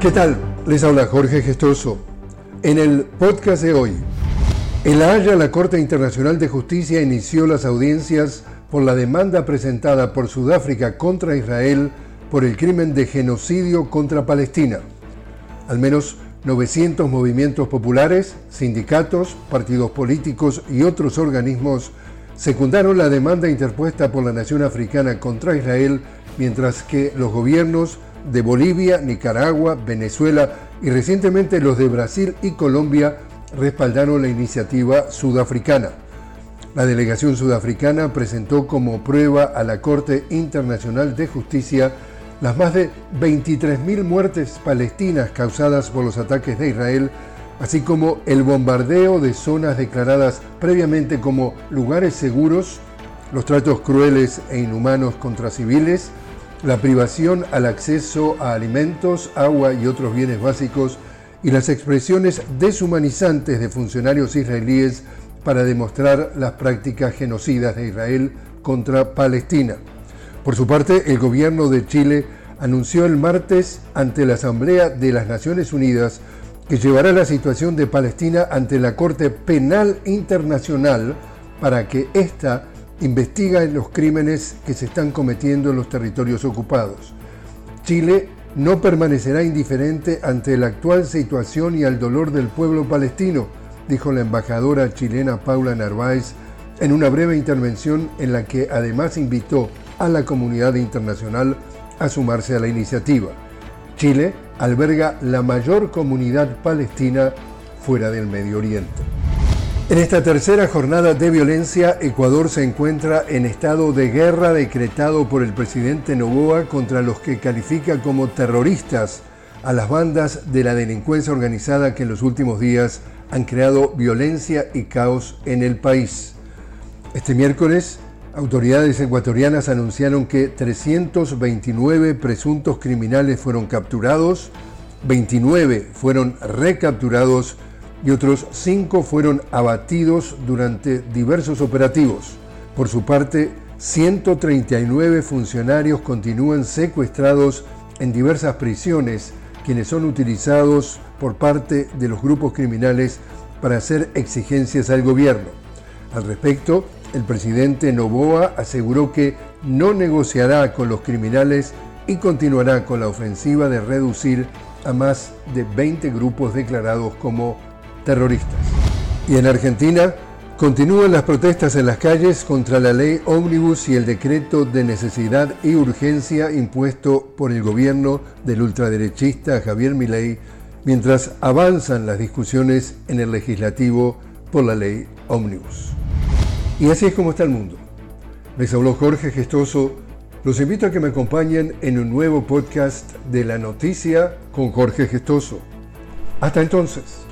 ¿Qué tal? Les habla Jorge Gestoso. En el podcast de hoy, en La Haya, la Corte Internacional de Justicia inició las audiencias por la demanda presentada por Sudáfrica contra Israel por el crimen de genocidio contra Palestina. Al menos 900 movimientos populares, sindicatos, partidos políticos y otros organismos secundaron la demanda interpuesta por la nación africana contra Israel, mientras que los gobiernos de Bolivia, Nicaragua, Venezuela y recientemente los de Brasil y Colombia respaldaron la iniciativa sudafricana. La delegación sudafricana presentó como prueba a la Corte Internacional de Justicia las más de 23.000 muertes palestinas causadas por los ataques de Israel, así como el bombardeo de zonas declaradas previamente como lugares seguros, los tratos crueles e inhumanos contra civiles, la privación al acceso a alimentos, agua y otros bienes básicos y las expresiones deshumanizantes de funcionarios israelíes para demostrar las prácticas genocidas de Israel contra Palestina. Por su parte, el gobierno de Chile anunció el martes ante la Asamblea de las Naciones Unidas que llevará la situación de Palestina ante la Corte Penal Internacional para que ésta investigue los crímenes que se están cometiendo en los territorios ocupados. Chile no permanecerá indiferente ante la actual situación y al dolor del pueblo palestino, dijo la embajadora chilena Paula Narváez en una breve intervención en la que además invitó a la comunidad internacional a sumarse a la iniciativa. Chile alberga la mayor comunidad palestina fuera del Medio Oriente. En esta tercera jornada de violencia, Ecuador se encuentra en estado de guerra decretado por el presidente Novoa contra los que califica como terroristas a las bandas de la delincuencia organizada que en los últimos días han creado violencia y caos en el país. Este miércoles, autoridades ecuatorianas anunciaron que 329 presuntos criminales fueron capturados, 29 fueron recapturados y otros 5 fueron abatidos durante diversos operativos. Por su parte, 139 funcionarios continúan secuestrados en diversas prisiones, quienes son utilizados por parte de los grupos criminales para hacer exigencias al gobierno. Al respecto, el presidente Novoa aseguró que no negociará con los criminales y continuará con la ofensiva de reducir a más de 20 grupos declarados como terroristas. Y en Argentina continúan las protestas en las calles contra la ley ómnibus y el decreto de necesidad y urgencia impuesto por el gobierno del ultraderechista Javier Milei mientras avanzan las discusiones en el legislativo por la ley ómnibus. Y así es como está el mundo. Les habló Jorge Gestoso. Los invito a que me acompañen en un nuevo podcast de La Noticia con Jorge Gestoso. Hasta entonces.